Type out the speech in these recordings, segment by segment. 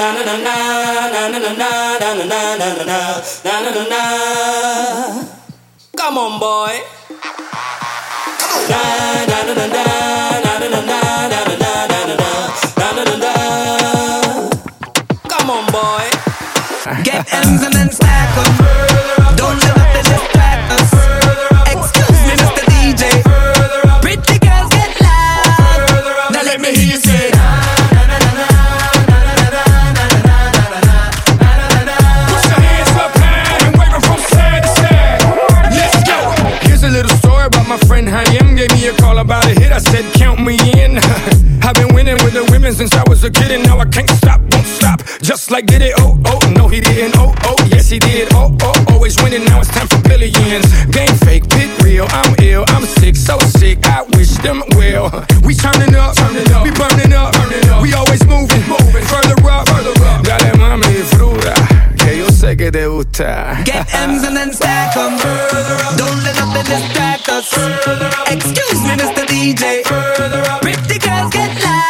Come on, boy. Come on, boy. Get M's and then stack them. since I was a kid and now I can't stop, won't stop. Just like did it, oh, oh, no, he didn't, oh, oh, yes, he did, oh, oh, always winning, now it's time for billions. Game fake, pick real, I'm ill, I'm sick, so sick, I wish them well. We turning up, turning up, we burning up, burning up. we always moving, moving, further up, further up. Dale mami, fruta, que yo sé que te gusta. Get M's and then stack them, further up. don't let nothing distract us, further up. excuse me, Mr. DJ, further up. pretty girls get loud.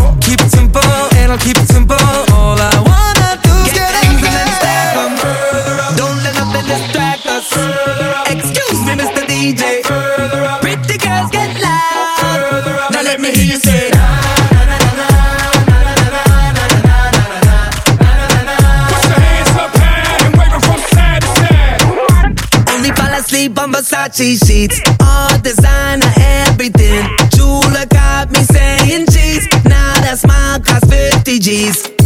Versace sheets, all designer everything. Jeweler got me saying cheese. Now that smile costs 50 G's.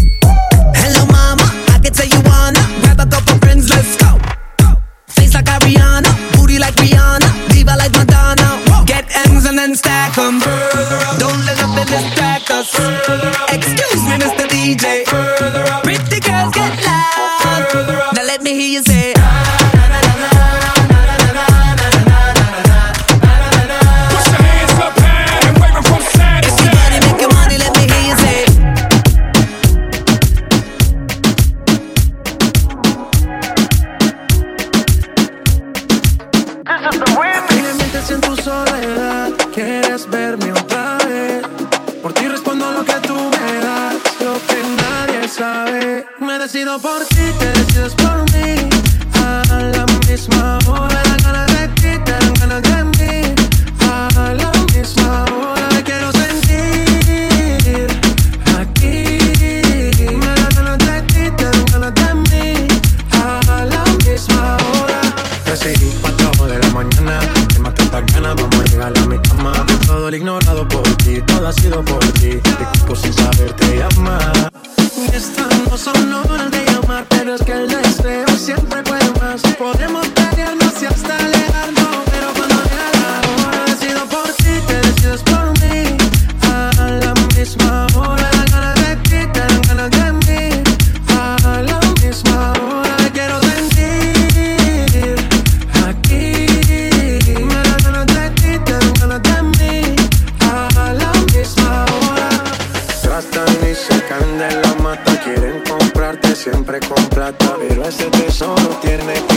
siempre con plata, pero ese tesoro tiene que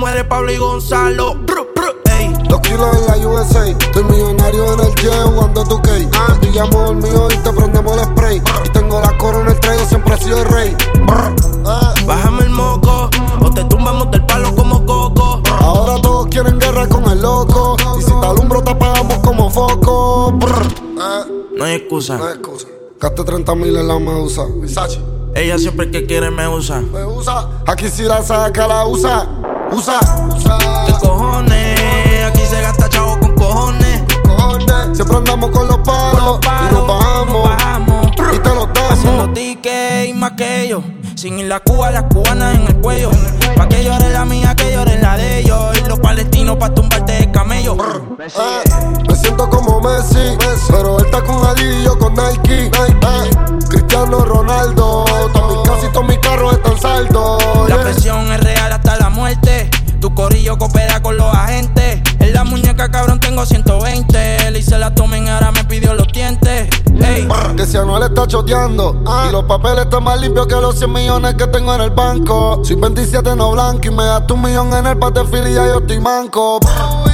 muere Pablo y Gonzalo. Ey. Dos kilos en la USA. Estoy millonario en el jet jugando tu K. Ah. Pillamos el mío y te prendemos el spray. Y tengo la corona, el traigo, siempre he sido el rey. Ah. Bájame el moco o te tumbamos del palo como coco. Ahora todos quieren guerra con el loco. Y si te alumbro, te apagamos como foco. Ah. No hay excusa. No hay excusa. Gaste 30 mil en la medusa. Ella siempre que quiere me usa. Me usa. Aquí si la saca, la usa. Usa. Usa. ¿Qué cojones? Aquí se gasta chavo con cojones. Cojones. Siempre andamos con los palos. y nos bajamos. bajamos. Y te los Haciendo damos. tickets y más que ellos. Sin ir la Cuba, las cubanas en el cuello. Pa' que llore la mía, que llore la de ellos. Y los palestinos pa' tumbarte de camello. Eh, Que si Anuel está choteando Y los papeles están más limpios que los 100 millones que tengo en el banco Soy 27 no blanco y me gasto un millón en el patefil y ya yo estoy manco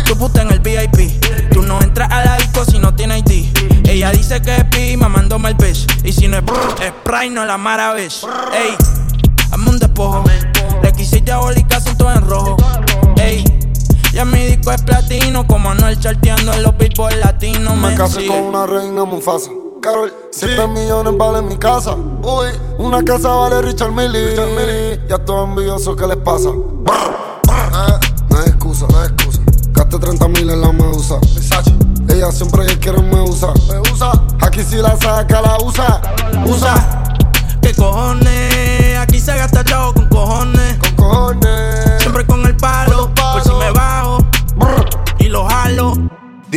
tu puta en el VIP. Tú no entras a la disco si no tienes ID. Ella dice que es pi, mamándome el bitch. Y si no es brr, es Sprite, no la maravilla. Ey, hazme un despojo. Requisitos diabólicas son todos en rojo. Ey, ya mi disco es platino. Como Anuel charteando en los billboard latinos. Me Me casé con una reina Mufasa Carol, 7 millones vale mi casa. Uy, una casa vale Richard Millie Ya todos envidiosos, ¿qué les pasa? Eh, no hay excusa, no hay excusa. Gaste 30 mil en la medusa Ella siempre que quiere me usa. Me usa. Aquí si la saca, la usa. Usa. ¿Qué cojones? Aquí se gasta chavo con cojones. Con cojones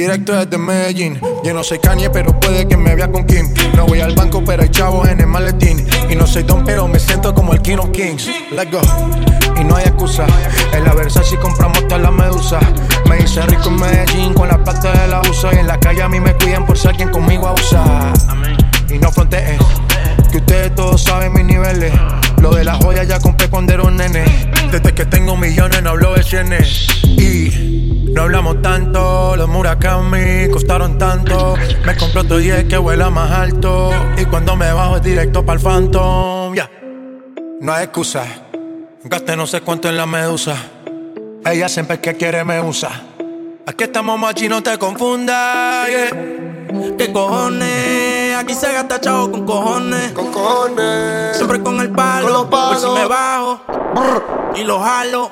Directo desde Medellín. Yo no soy Kanye, pero puede que me vea con Kim. No voy al banco, pero hay chavos en el maletín. Y no soy Don, pero me siento como el King of Kings. Let's go. Y no hay excusa. En la Versace compramos toda la medusa. Me hice rico en Medellín con la plata de la USA. Y en la calle a mí me cuidan por ser quien conmigo abusa. Y no fronteen. Que ustedes todos saben mis niveles. Lo de las joyas ya compré cuando era un nene. Desde que tengo millones no hablo de cienes. No hablamos tanto. Los Murakami costaron tanto. Me compré otro 10 que vuela más alto. Y cuando me bajo es directo para el Phantom. Ya. No hay excusa. Gasté no sé cuánto en la medusa. Ella siempre que quiere me usa. Aquí estamos machi, no te confundas. yeah. ¿Qué cojones? Aquí se gasta chavo con cojones. Con cojones Siempre con el Con palo. los Por si me bajo y lo jalo.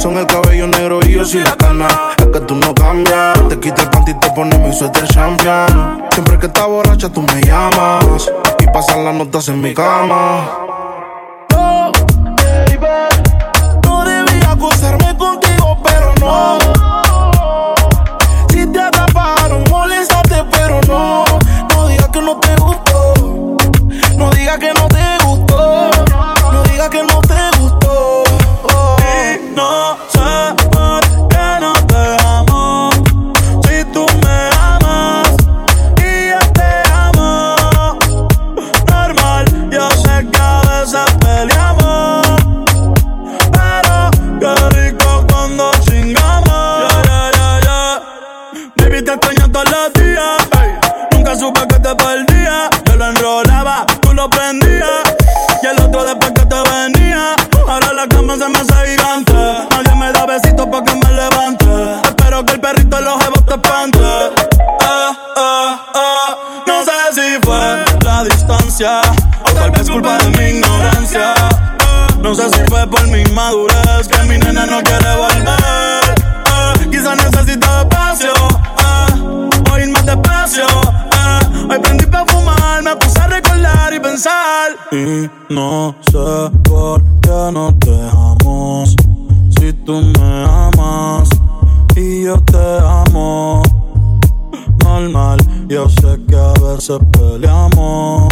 son el cabello negro y yo soy la cana. Es que tú no cambias. Te quita el panty y te pones mi suéter champion. Siempre que estás borracha tú me llamas. Y pasan las notas en mi cama. No, baby, no debía acostarme contigo, pero no. Si te atraparon, moléstate, pero no. No digas que no te gustó. No digas que no te No sé si fue por mi madurez que mi nena no quiere volver. Ah, quizá necesita espacio, o ir más despacio. ah. Hoy prendí pa' fumar, me puse a recordar y pensar. Y no sé por qué no te amo. Si tú me amas y yo te amo. Normal, yo sé que a veces peleamos.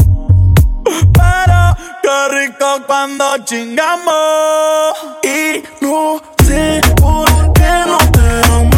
Rico cuando chingamos. Y no sé por qué no te amo.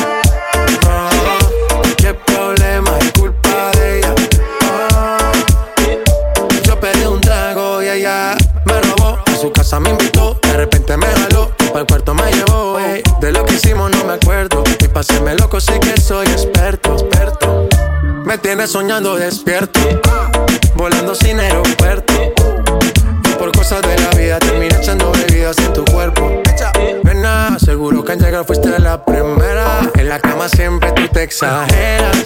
Casa me invitó, de repente me jaló. El cuarto me llevó. ey. De lo que hicimos no me acuerdo. Y paséme loco, sé que soy experto. experto. Me tienes soñando despierto, volando sin aeropuerto. Y por cosas de la vida terminé echando bebidas en tu cuerpo. Nena, seguro que al llegar fuiste la primera. En la cama siempre tú te exageras.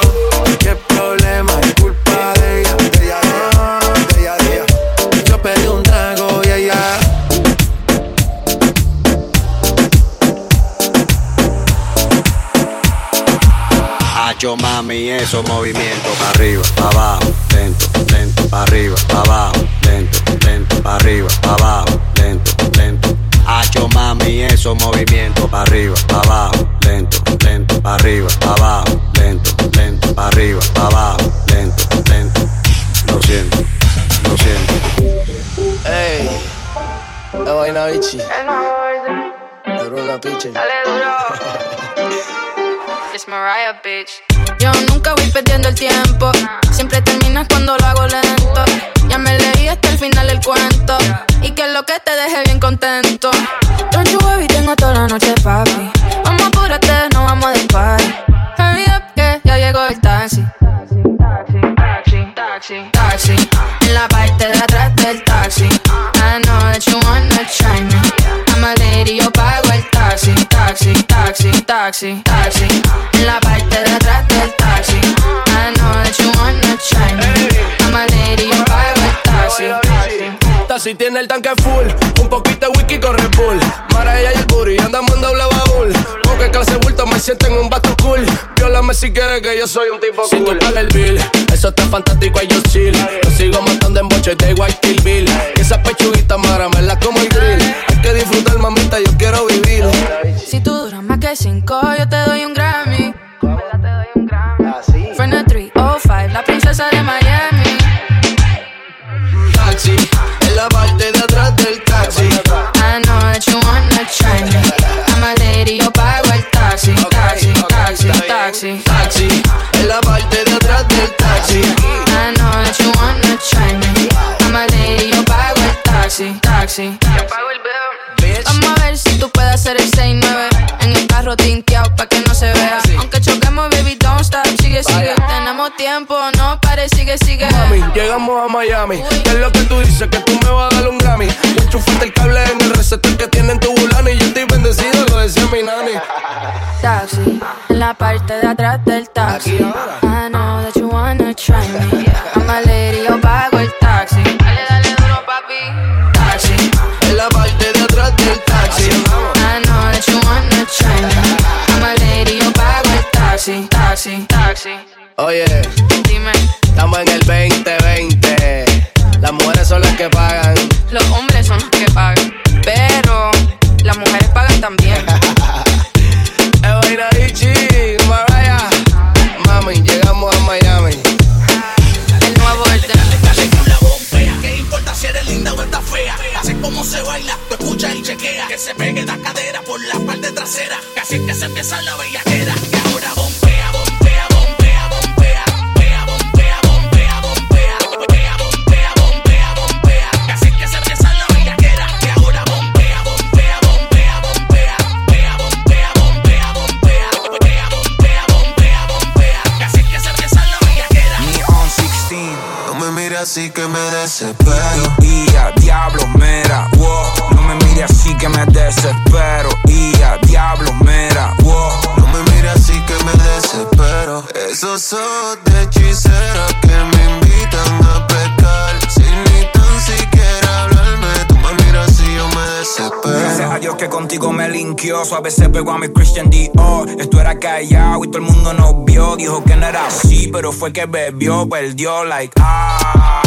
Hacho mami, esos movimientos para arriba, para abajo, lento, lento, para arriba, para abajo, lento, lento, para arriba, para abajo, lento, lento. Hacho mami, esos movimientos para arriba, para abajo, lento, lento, para arriba, para abajo, lento, lento, para arriba, para abajo, lento, lento. Lo siento, lo siento. Ey, la vaina bichi. Duro la piche. Dale duro. It's Mariah, bitch. Yo nunca voy perdiendo el tiempo. Siempre terminas cuando lo hago lento. Ya me leí hasta el final el cuento. Y que lo que te deje bien contento. Don't you worry, tengo toda la noche, papi. Vamos apúrate, no vamos de party. Hurry up, que ya llegó el taxi. Taxi, taxi, taxi. En la parte de atrás del taxi. I know that you wanna try me. I'm a lady, yo pago el taxi, taxi, taxi, taxi. taxi. En la parte de atrás del taxi. I know that you wanna try me. I'm a lady, yo pago el taxi. Taxi tiene el tanque full, un poquito de whisky con Red Bull. Mara ella y el booty, andamos en doble baúl. Porque clase bulto me siento en un bato cool. Viólame si quieres que yo soy un tipo cool. Si tú pagas el bill, eso está fantástico y yo chill. Lo sigo matando en boches de White Kill Bill. Y esa pechuguita mara me la como el grill. Hay que disfrutar, mamita, yo quiero vivir. Si tú duras más que cinco, yo te doy un Grammy. Friend of 305, la princesa de Miami. Taxi, en la parte de atrás del taxi. I know that you wanna try me. I'm a lady, yo pago el taxi, taxi, taxi, taxi. Taxi, en la parte de atrás del taxi. I know that you wanna try me. I'm a lady, yo pago el taxi, taxi. Hacer el 6-9 en el carro tinteado pa' que no se vea. Aunque choquemos, baby, don't stop, sigue, sigue. Tenemos tiempo, no pare, sigue, sigue. Mami, llegamos a Miami. ¿Qué es lo que tú dices? Que tú me vas a dar un Grammy. Enchufaste el cable en el receptor que tiene en tu bulani. Yo estoy bendecido, lo decía mi nani. Taxi, en la parte de atrás del taxi. I know taxi. Oye, Dime, estamos en el 2020. Las mujeres son las que pagan. los hombres son los que pagan, pero las mujeres pagan también. Evaina Ichi, Mariah. Mami, llegamos a Miami. El nuevo orden. ¿Qué importa si eres linda o estás fea? Así como se baila, tú escuchas y chequea. Que se pegue la cadera por la parte trasera. Que así es que se empieza la bellaquera. Y a diablo mera, wow. No me mire así que me desespero y a diablo mera, wow. No me mires así que me desespero. Esos ojos de hechicera que me invitan a pecar. Sin ni tan siquiera hablarme, tú me miras así yo me Gracias desespero. a Dios que contigo me linkió. Suave se pegó a mi Christian Dior. Esto era callado y todo el mundo nos vio. Dijo que no era así, pero fue que bebió, perdió, like, ah,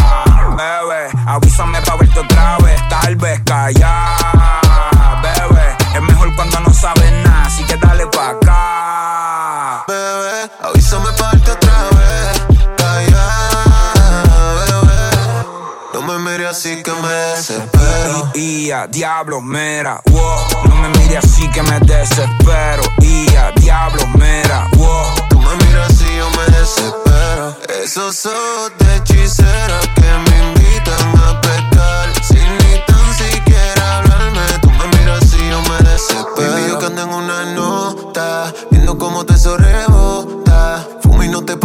bebé. Avísame pa' verte otra vez, tal vez callar, bebé. Es mejor cuando no sabes nada, así que dale pa' acá. Bebé, avísame parte otra vez. Calla, bebé. No me mires así que me desespero. Y a diablo mera, wow. No me mire así que me desespero. Y a diablo mera, wow. Tú me miras así yo me desespero. Esos ojos de hechicera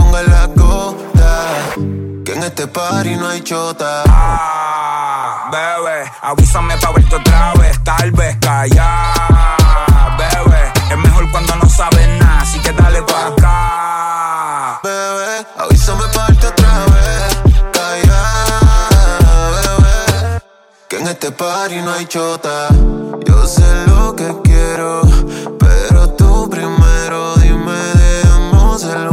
Pongas la gota. Que en este party no hay chota. Ah, bebé, avísame pa' verte otra vez, tal vez callar, bebé. Es mejor cuando no sabes nada, así que dale pa' acá. Bebé, avísame parte otra vez. Calla, bebé. Que en este party no hay chota. Yo sé lo que quiero, pero tú primero dime, dejamos el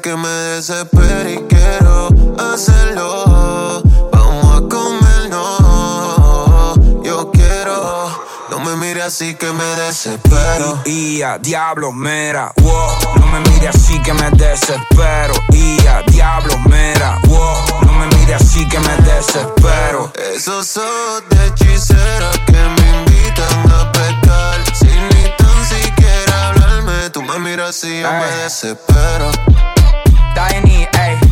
que me desespero y quiero hacerlo. Vamos a comer, no. Yo quiero, no me mires así que me desespero. Y a diablo mera, wow. No me mire así que me desespero. Y a diablo mera, wow. No me mire así que me desespero. Esos ojos de hechicera que me invitan a pecar. Sin ni tan siquiera hablarme, tú me miras así yo me desespero. Tiny, ey.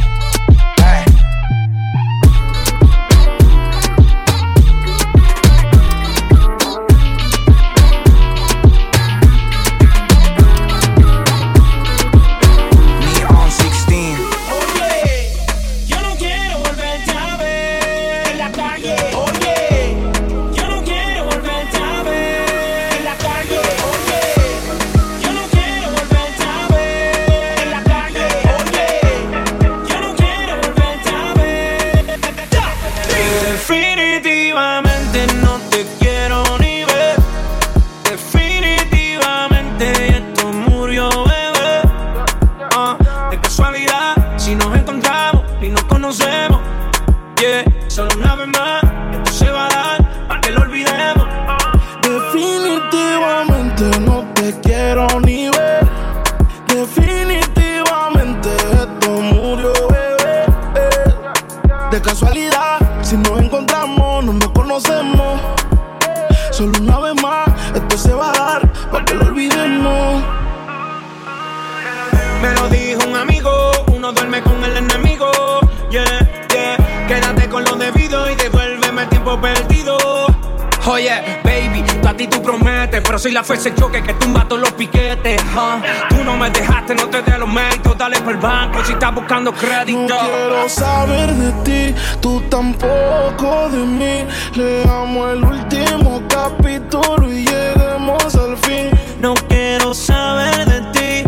Quédate con lo debido y devuélveme el tiempo perdido. Oye, baby, tú a ti tú prometes, pero soy la fuerza de choque que tumba todos los piquetes. huh. Tú no me dejaste, no te dé los méritos, dale por el banco si estás buscando crédito. No quiero saber de ti, tú tampoco de mí. Leamos el último capítulo y lleguemos al fin. No quiero saber de ti,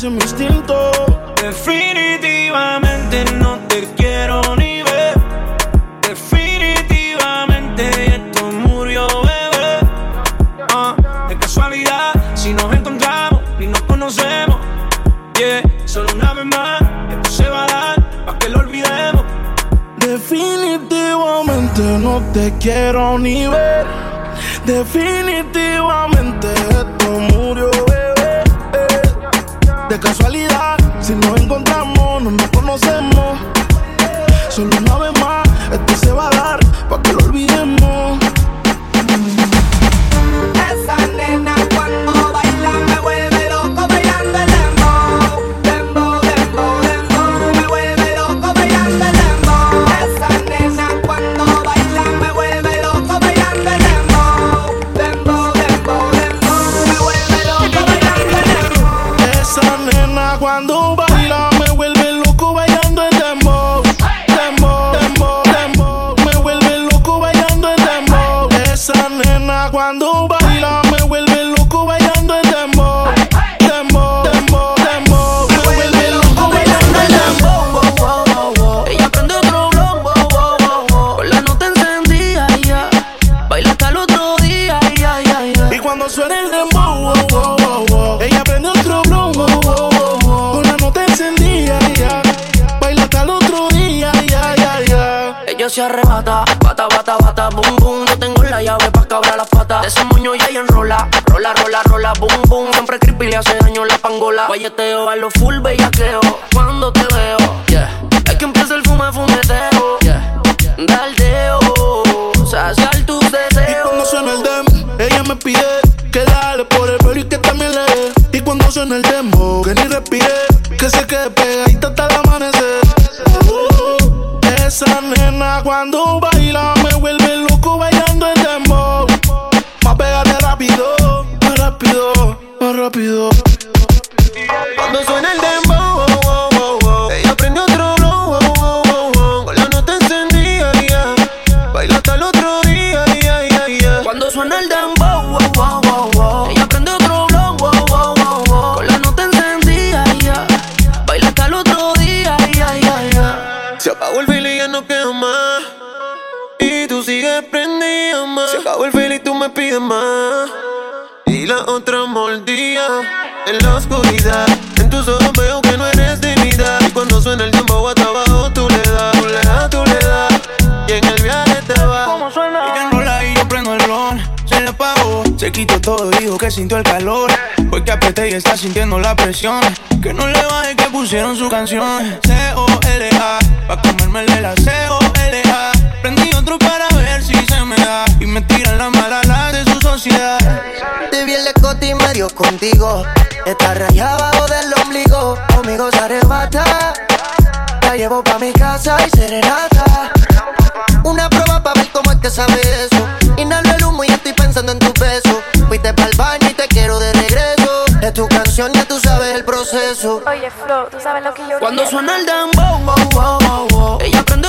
Definitivamente no te quiero ni ver. Definitivamente esto murió, bebé. Ah, de casualidad, si nos encontramos y nos conocemos. Yeah, solo una vez más, esto se va a dar para que lo olvidemos. Definitivamente no te quiero ni ver. Definitivamente Casualidad, si nos encontramos, no nos conocemos. Solo una vez más, esto se va a dar para que lo olvidemos. Me pides más. Y la otra mordida en la oscuridad. En tus ojos veo que no eres dignidad. Y cuando suena el tiempo hasta abajo, tú le das, tú le das, tú le das. Y en el viaje te vas. ¿Cómo suena? Ella enrola y yo prendo el ron. Se le apagó, se quitó todo, dijo que sintió el calor. Fue que apreté y está sintiendo la presión. Que no le baje que pusieron su canción. C-O-L-A, pa' comerme el de la C-O-L-A. Contigo. Está rayada abajo del ombligo, conmigo se arrebata. La llevo pa' mi casa y serenata. Una prueba pa' ver cómo es que sabe eso. Inhalo el humo y estoy pensando en tu beso. Fuiste pa'l baño y te quiero de regreso. Es tu canción, ya tú sabes el proceso. Oye, Flo, tú sabes lo que yo Cuando quiero. suena el dembow, wow, wow, wow. Ella prende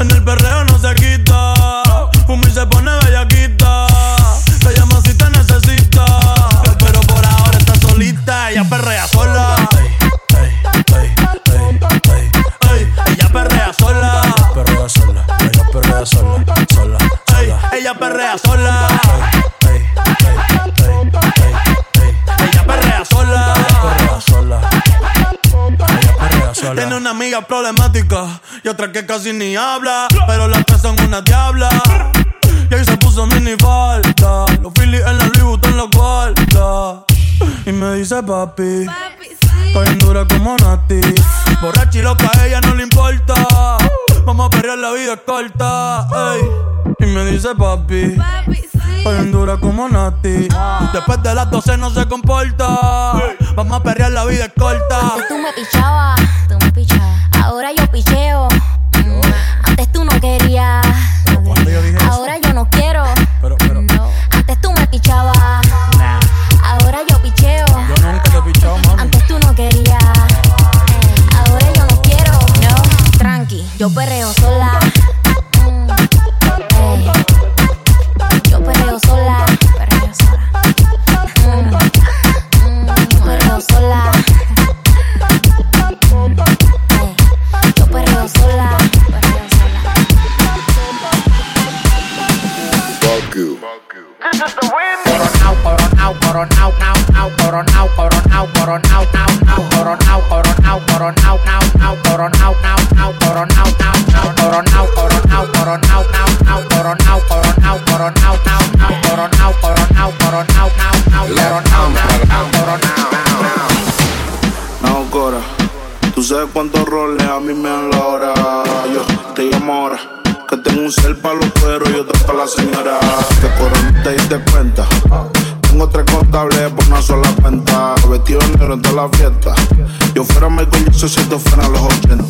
En el perreo no se quita. Fuma y se pone bellaquita. Te llama si te necesita. Pero por ahora está solita. Ella perrea sola. Ella perrea sola. Perrea sola. Ella perrea sola. Sola. Ella perrea sola. Tiene una amiga problemática y otra que casi ni habla. Pero las tres son una diabla. Y ahí se puso mini falta. Los Phillies en la Louis en la cuarta. Y me dice papi. Estoy en dura como Nati. Borracha y loca, a ella no le importa. Vamos a perrear, la vida es corta. ey. Y me dice papi. Estoy en dura como Nati. Después de las 12 no se comporta. Vamos a perrear, la vida es corta. Antes tú me pichabas, tú me pichabas. Ahora yo picheo. Mm, Antes tú no querías. Ahora yo no quiero. No. Antes tú me pichabas. Ahora yo picheo. Yo nunca te he pichado, mami. Antes tú no querías. Ahora yo no quiero. No. Tranqui, yo perreo si esto fuera los 80.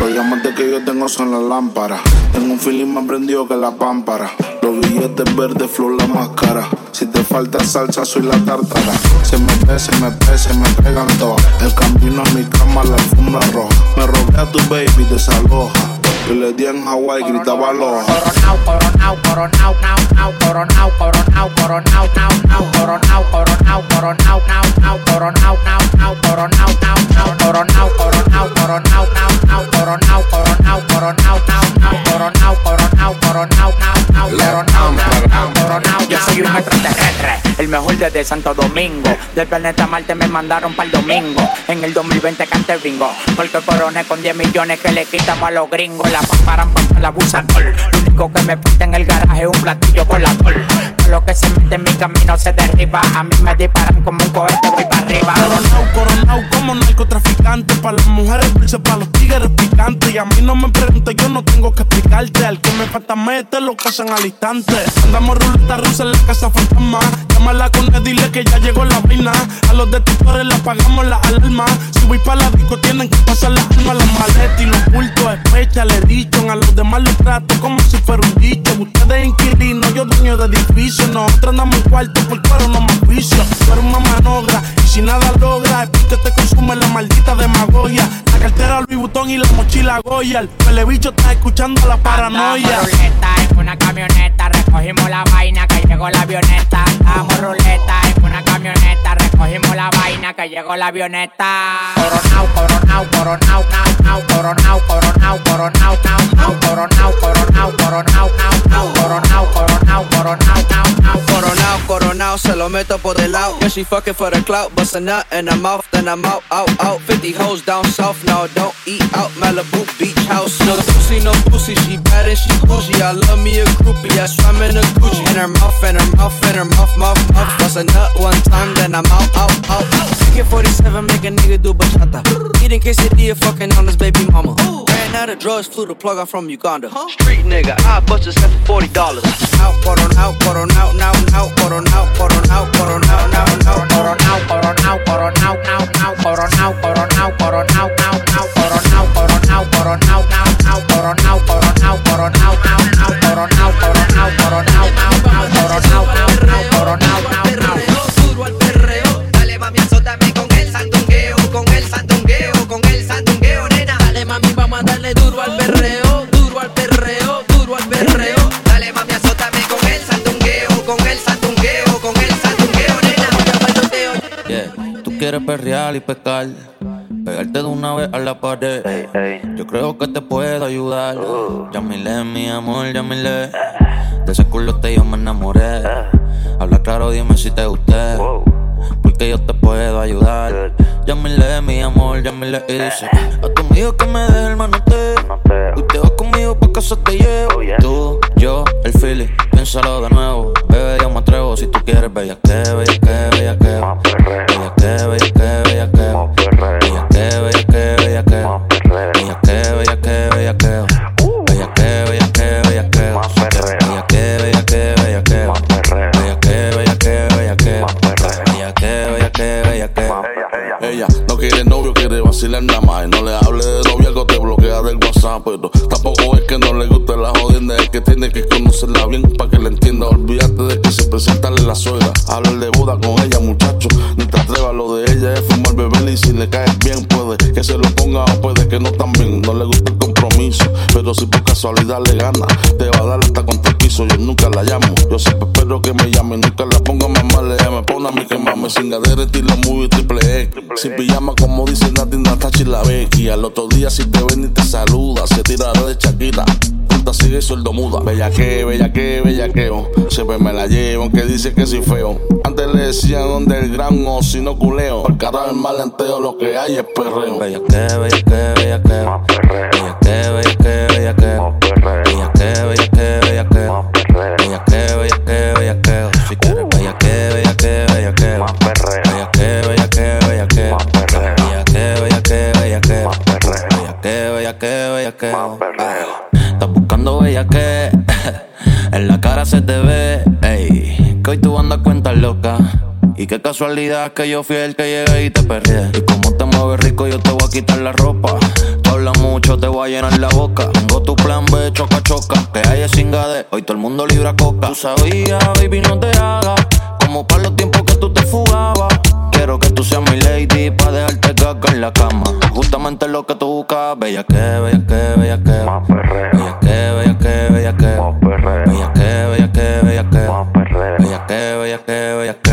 Los diamantes que yo tengo son las lámparas. Tengo un feeling más prendido que la pámpara. Los billetes verdes, flor la máscara. Si te falta salsa, soy la tártara. Se me ve, se me ve, se me pegan todas. El camino a mi cama, la alfombra roja. Me robé a tu baby, desaloja. Yo le di en Hawaii, gritaba aloha. Coronao, coronao, coronao, nao, nao, coronao, coronao, coronao, nao, nao, coronao, coronao, coronao, nao, nao, coronao, nao, nao, coronao, nao, nao, coronao, coronao, coronao, nao, nao, coronao, coronao, coronao, nao, nao, coronao, coronao, coronao, nao, nao, coronao, nao, nao, coronao, Yo soy un extraterrestre, el mejor desde Santo Domingo. Del planeta Marte me mandaron para el domingo. En el 2020 cante bingo. Porque coroné con 10 millones que le quitamos a los gringos. La paparan para la abusador. Lo único que me falta en el garaje es un platillo con la col. Lo que se mete en mi camino se derriba. A mí me disparan como un cohete, voy para arriba. Coronao, coronao como narcotraficante. Para las mujeres dulces, para los tigres picantes. Y a mí no me preguntes, yo no tengo que explicarte. Al que me falta mete lo casan al instante. Andamos ruleta rusa en la casa fantasma. Llámala con él, dile que ya llegó la vaina. A los detectores le apagamos la alarma. Voy para la disco, tienen que pasar las armas, las maletas y los bultos. Especha, le dicho. A los demás les trato como si fuera un dicho. Ustedes inquilinos, yo dueño de edificio. Nosotros andamos en cuarto por cuero, no más vicio. Eres una manogra y si nada logra, es porque te consume la maldita demagogia. La cartera Louis Vuitton y la mochila Goya. El bicho está escuchando la paranoia. Ruleta en una camioneta, recogimos la vaina que llegó la avioneta. Andamos ruleta en una camioneta, recogimos la vaina que llegó la avioneta. Coronao, coronao, coronao, nao, nao, coronao, coronao, coronao, nao, nao, coronao, coronao, coronao, nao, nao, coronao, coronao, coronao, nao, nao. Coronao, coronao, se lo meto por el lado. Yeah, she fucking for the clout, bust a nut in her mouth, then I'm out, out, out. 50 hoes down south, no, don't eat out. Malibu beach house, no pussy, no pussy. She bad and she bougie. I love me a groupie, I swam in a Gucci. In her mouth, in her mouth, in her mouth, mouth, mouth. Bust a nut one time, then I'm out, out, oh. Get 47, make a nigga do bachata. Eating quesadilla, fucking on his baby mama. Ran out of drugs, flew the plug out from Uganda. Street nigga, I bust a set for $40. Out, but on out, but on out, now, now, but on out, but on out, but on out, now, now, but on out, but on out, but on out, now, now, but on out, but on out, but on out, now, now, but on out, but on out, but on out, now, now, but on out, but on out, but on out, now, now, but on out, but on out, but on out, now, now, but on out, now, now, but on out, now, now. Mami, azótame con el sandungueo, con el sandungueo, con el sandungueo, nena. Dale mami, vamos a darle duro al perreo, duro al perreo, duro al perreo. Dale mami, azótame con el sandungueo, con el sandungueo, con el sandungueo, nena. Yeah, tú quieres perrear y pescar, pegarte de una vez a la pared. Yo creo que te puedo ayudar. Llámile, mi amor, llámile. De ese culote yo me enamoré. Habla claro, dime si te gusté. Porque yo te puedo ayudar. Llámile, mi amor, llámile y dice A tu amigo que me deje el manoteo. Te vas conmigo pa' casa te llevo. Tú, yo, el Philly, piénsalo de nuevo. Bebé, yo me atrevo si tú quieres. Bella que, que. Siempre me la llevo, aunque dice que soy feo. Antes le decían gran o si no culeo. Porque ahora el malenteo lo que hay es perreo. Bella que, bella que, bella que. Casualidad que yo fui el que llegué y te perdié. Y como te mueves rico, yo te voy a quitar la ropa. Tú hablas mucho, te voy a llenar la boca. Tengo tu plan B, choca, choca. Que hay es cingade, hoy todo el mundo libra coca. Tú sabías, baby, no te hagas. Como para los tiempos que tú te fugabas. Quiero que tú seas mi lady pa' dejarte caca en la cama. Justamente lo que tú buscas, bella que, bella que, bella que. Bella que, bella que, bella que. Bella que, bella que, bella que. Bella que, bella que, bella que.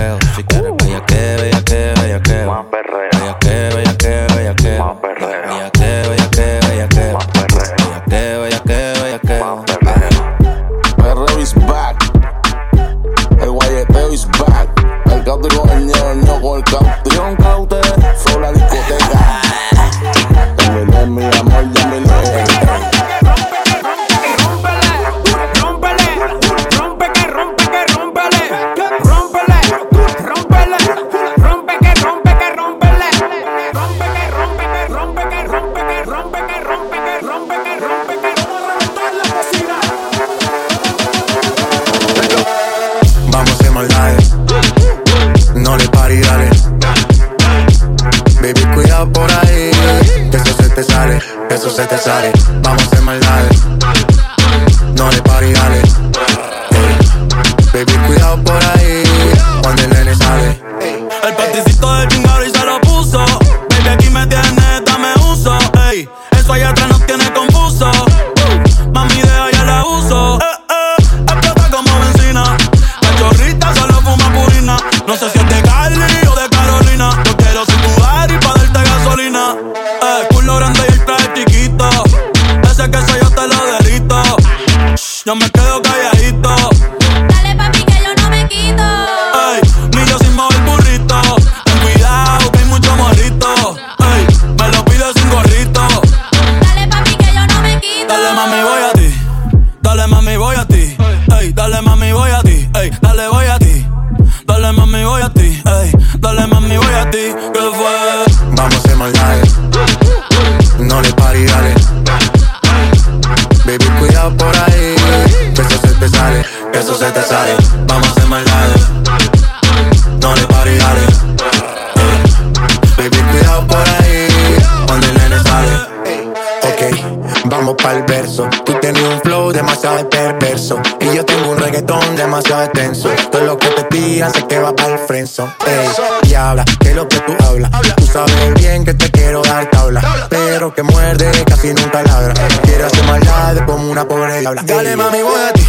Y yo tengo un reggaetón demasiado extenso. Todo lo que te pida sé que va para el frenzo. Ey, y habla, que lo que tú hablas. Tú sabes bien que te quiero dar tabla. Pero que muerde casi nunca ladra. Quiero hacer maldades como una pobre diabla. Dale mami, voy a ti.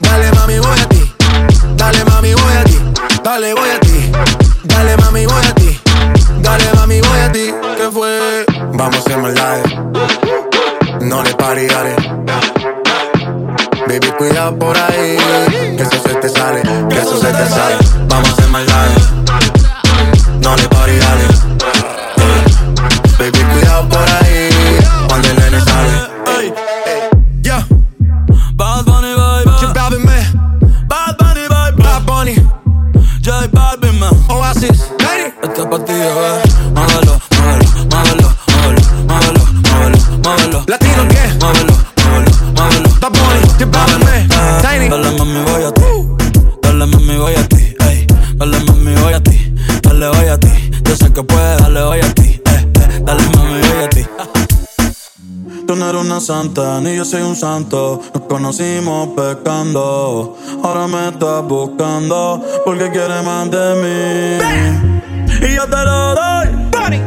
Dale mami, voy a ti. Dale mami, voy a ti. Dale, voy a ti. Dale mami, voy a ti. Dale mami, voy a ti. ¿Qué fue? Vamos a hacer maldades. No le pare, dale. Baby, cuidado por ahí, que eso se te sale, que eso se te sale. Vamos a hacer maldades, no le party. Eh, baby, cuidado por ahí, cuando el nene sale. Bad Bunny, bye, bye. Bad bunny, J Balvin, man. Oasis, Lady. Esta partida, eh. Dale mami, voy a ti. Dale, mami, voy a ti. Ey. Dale, mami, voy a ti. Dale, voy a ti. Yo sé que puedes, dale, voy a ti. Eh, eh. Dale, mami, voy a ti. Tú no eres una santa, ni yo soy un santo. Nos conocimos pecando. Ahora me estás buscando porque quieres más de mí. Y yo te lo doy. Party.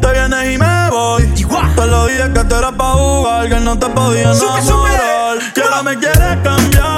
Te vienes y me voy. Te lo dije que tú eras pa' jugar, que no te podía enamorar. Que ahora me quieres cambiar.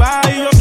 Bye.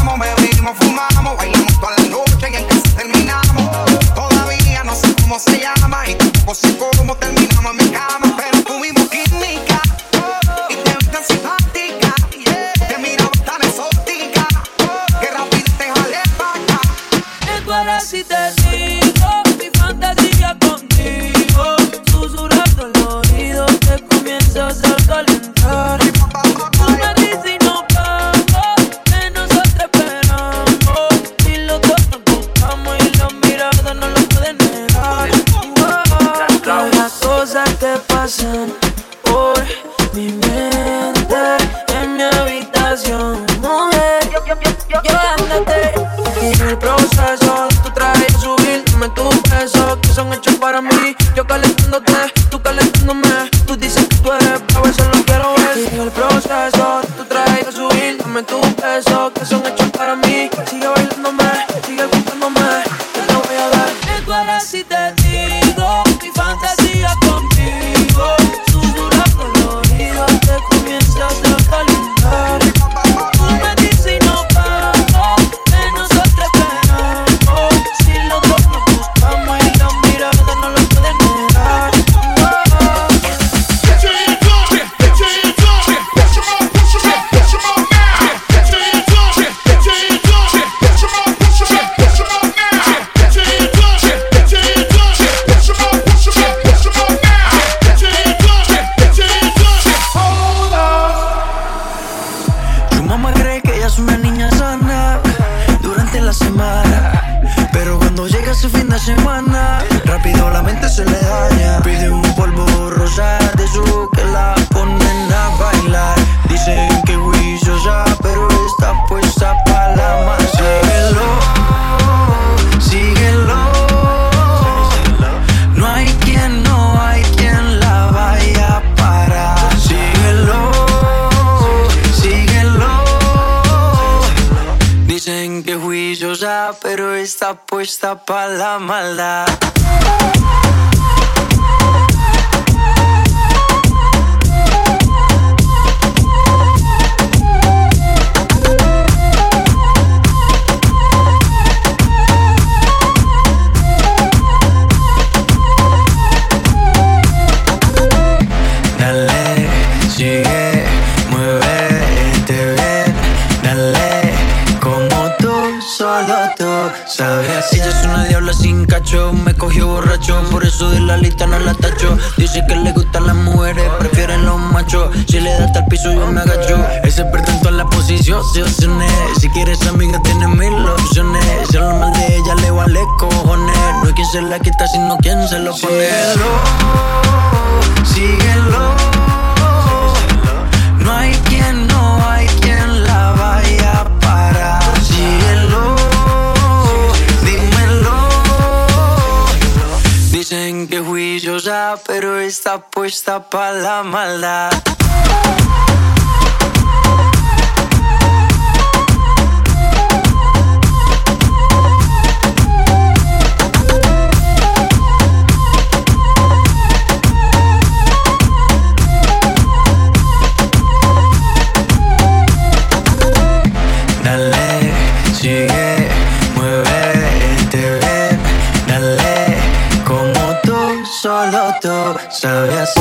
besamos, bebimos, fumamos, bailamos toda la noche y en casa terminamos. Todavía no sé cómo se llama y tampoco sé cómo terminamos. Para la maldad. Yo me agacho. Ese experto en todas las posiciones. Si quieres amiga, tiene mil opciones. Si habla mal de ella, le vale cojones. No hay quien se la quita, sino quien se lo pone. Síguelo, no hay quien, no hay quien la vaya a parar. Síguelo, dímelo. Dicen que juiciosa, pero está puesta para la maldad.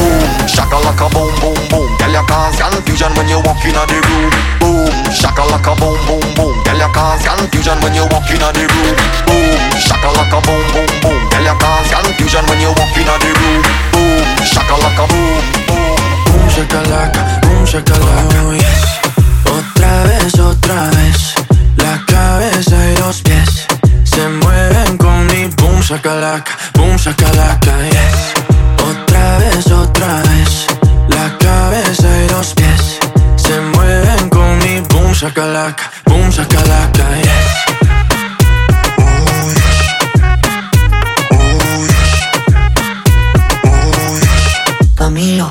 Boom, shakalaka boom boom boom. Girl, you cause confusion when you walk in the room. Boom, shakalaka boom boom boom. Girl, you cause confusion when you walk in the room. Boom, shakalaka boom boom boom. Girl, you cause confusion when you walk in the room. Boom, shakalaka boom boom. Boom, shakalaka, boom, shakalaka, oh yes. Otra vez, otra vez. La cabeza y los pies se mueven con mi boom, shakalaka, boom, shakalaka, yes. Mi boom, shakalaka, boom, shakalaka, yes. Camilo.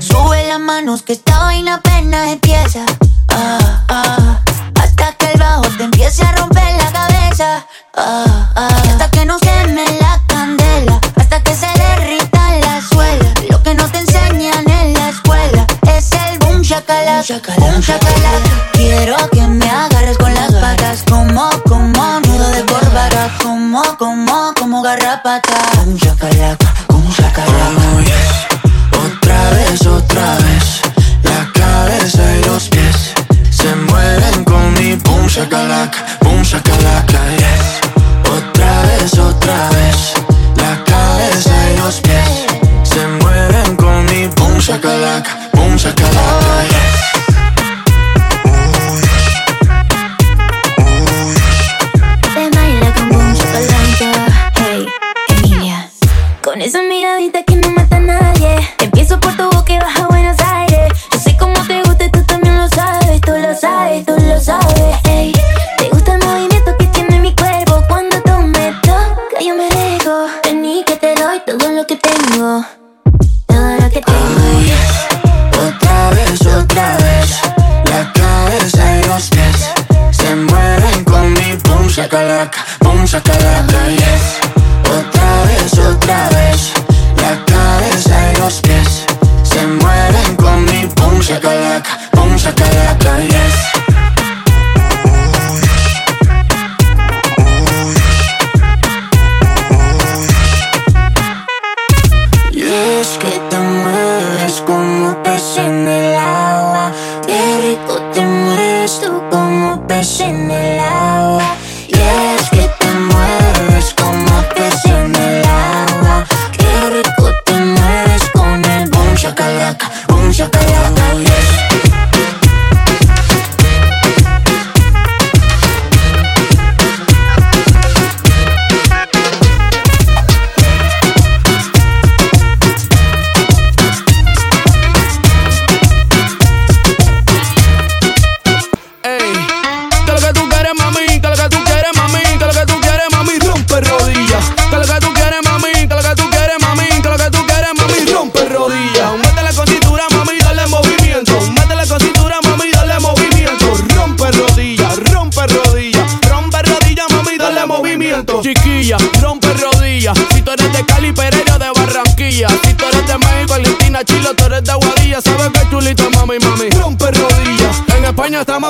Sube las manos que esta vaina apenas empieza. Ah, ah, hasta que el bajo te empiece a romper la cabeza. Ah, dejo. Vení que te doy todo lo que tengo. Todo lo que tengo. Otra vez, otra vez. La cabeza y los pies se mueven con mi boom shakalaka, boom shakalaka, yes. Otra vez, otra vez. La cabeza y los pies se mueven con mi boom shakalaka, boom shakalaka, yes. Te mueves tú como pez en el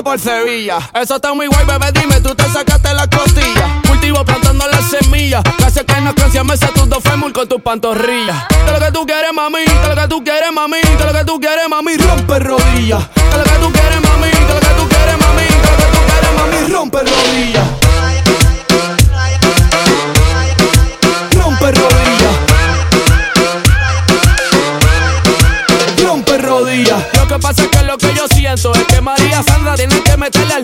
por Sevilla. Eso está muy guay, bebé, dime, tú te sacaste la costilla. Cultivo plantando las semillas. Gracias que no crece me tus dos fémur con tus pantorrillas. Que lo que tú quieres, mami, que lo que tú quieres, mami, que lo que tú quieres, mami, rompe rodillas. Que lo que tú quieres, mami, que lo que tú quieres, mami, que lo que tú quieres, mami, rompe rodillas. meterle al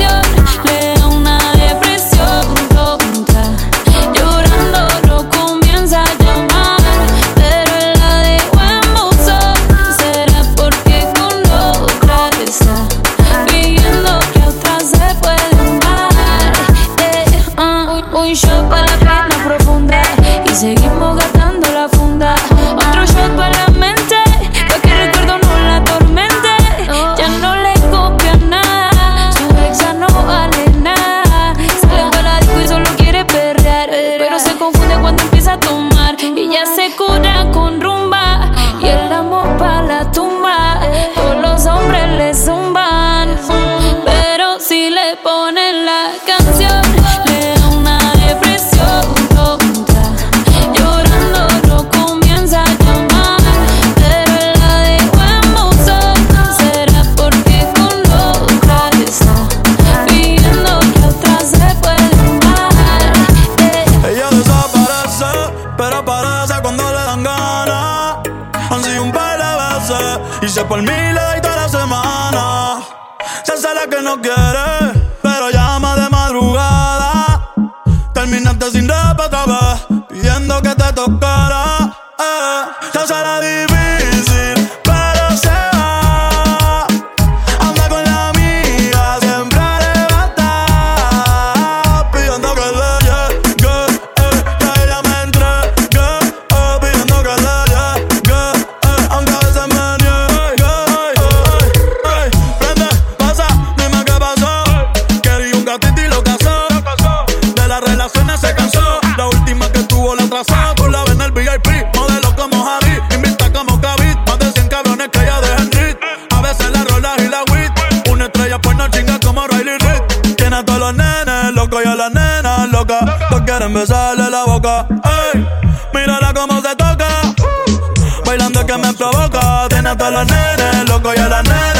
boca. Mírala cómo se toca. Bailando que me provoca. Tiene a todos los nenes, loco y a la nena.